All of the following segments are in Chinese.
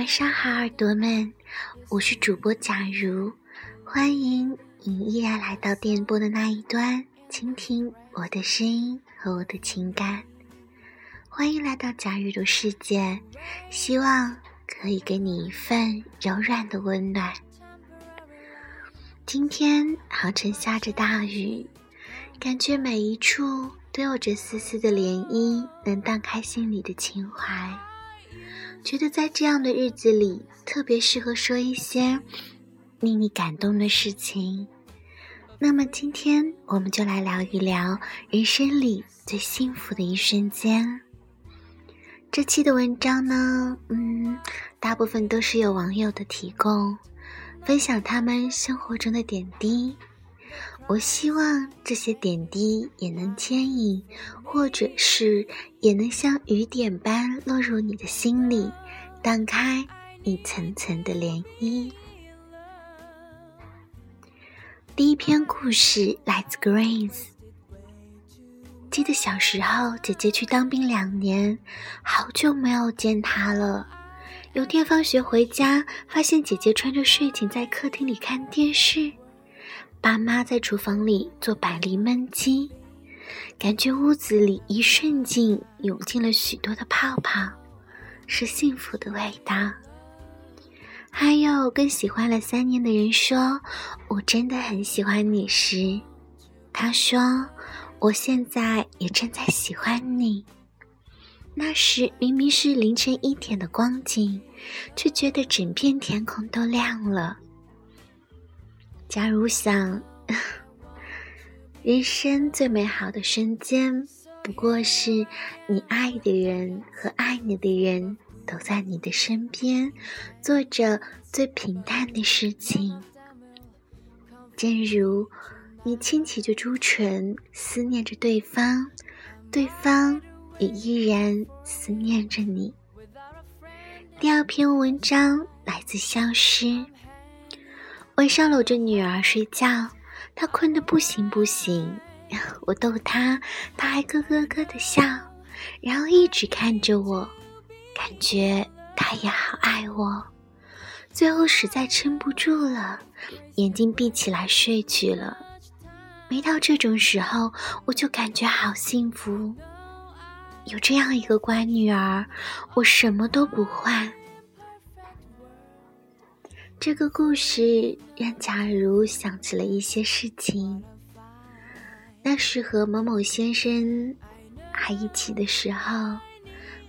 晚上好，耳朵们，我是主播假如，欢迎你依然来到电波的那一端，倾听我的声音和我的情感。欢迎来到假如的世界，希望可以给你一份柔软的温暖。今天杭城下着大雨，感觉每一处都有着丝丝的涟漪，能荡开心里的情怀。觉得在这样的日子里，特别适合说一些令你感动的事情。那么今天我们就来聊一聊人生里最幸福的一瞬间。这期的文章呢，嗯，大部分都是有网友的提供，分享他们生活中的点滴。我希望这些点滴也能牵引，或者是也能像雨点般落入你的心里，荡开一层层的涟漪。第一篇故事来自 Grace。记得小时候，姐姐去当兵两年，好久没有见她了。有天放学回家，发现姐姐穿着睡裙在客厅里看电视。爸妈在厨房里做百利焖鸡，感觉屋子里一瞬间涌进了许多的泡泡，是幸福的味道。还有跟喜欢了三年的人说：“我真的很喜欢你。”时，他说：“我现在也正在喜欢你。”那时明明是凌晨一点的光景，却觉得整片天空都亮了。假如想，人生最美好的瞬间，不过是你爱的人和爱你的人都在你的身边，做着最平淡的事情。正如你轻启着朱唇，思念着对方，对方也依然思念着你。第二篇文章来自消失。晚上搂着女儿睡觉，她困得不行不行。我逗她，她还咯咯咯的笑，然后一直看着我，感觉她也好爱我。最后实在撑不住了，眼睛闭起来睡去了。每到这种时候，我就感觉好幸福，有这样一个乖女儿，我什么都不换。这个故事让假如想起了一些事情。那是和某某先生还一起的时候，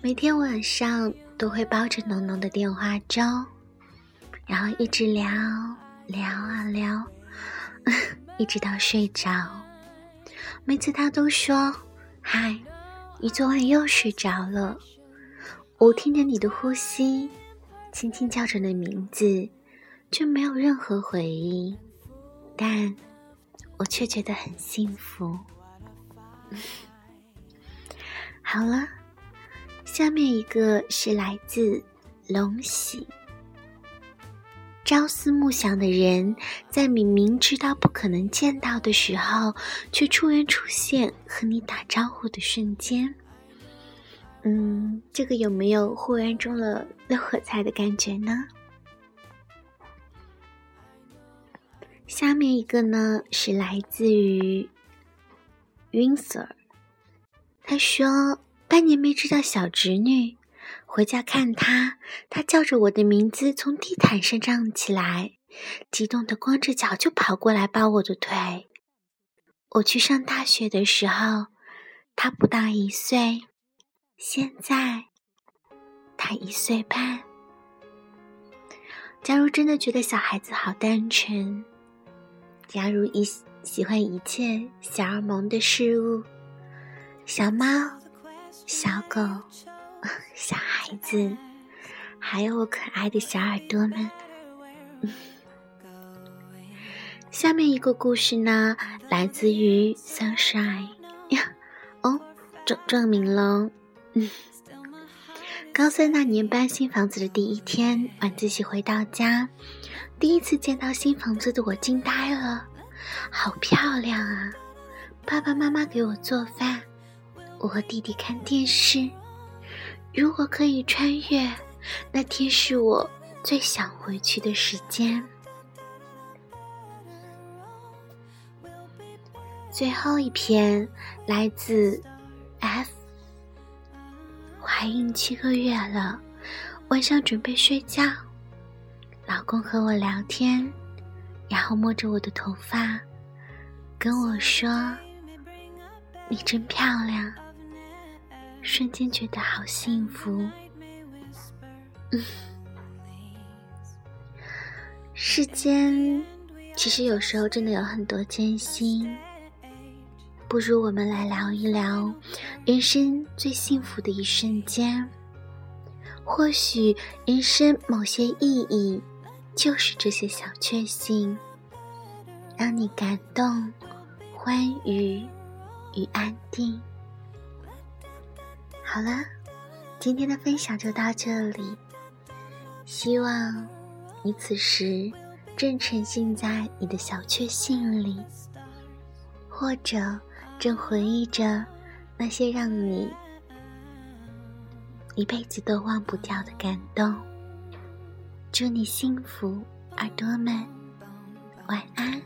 每天晚上都会煲着浓浓的电话粥，然后一直聊聊啊聊，一直到睡着。每次他都说：“嗨，你昨晚又睡着了。”我听着你的呼吸，轻轻叫着你的名字。却没有任何回应，但我却觉得很幸福。好了，下面一个是来自龙喜。朝思暮想的人，在你明知道不可能见到的时候，却突然出现和你打招呼的瞬间。嗯，这个有没有忽然中了六合彩的感觉呢？下面一个呢是来自于 Winsor，他说半年没知道小侄女，回家看她，她叫着我的名字从地毯上站起来，激动的光着脚就跑过来抱我的腿。我去上大学的时候，她不到一岁，现在她一岁半。假如真的觉得小孩子好单纯。假如一喜欢一切小而萌的事物，小猫、小狗、小孩子，还有我可爱的小耳朵们。下面一个故事呢，来自于 Sunshine，哦，撞撞名了。嗯，高三那年搬新房子的第一天，晚自习回到家。第一次见到新房子的我惊呆了，好漂亮啊！爸爸妈妈给我做饭，我和弟弟看电视。如果可以穿越，那天是我最想回去的时间。最后一篇来自 F，怀孕七个月了，晚上准备睡觉，老公和我聊天，然后摸着我的头发，跟我说：“你真漂亮。”瞬间觉得好幸福。世间其实有时候真的有很多艰辛。不如我们来聊一聊人生最幸福的一瞬间。或许人生某些意义，就是这些小确幸，让你感动、欢愉与安定。好了，今天的分享就到这里。希望你此时正沉浸在你的小确幸里，或者。正回忆着那些让你一辈子都忘不掉的感动。祝你幸福，耳朵们，晚安。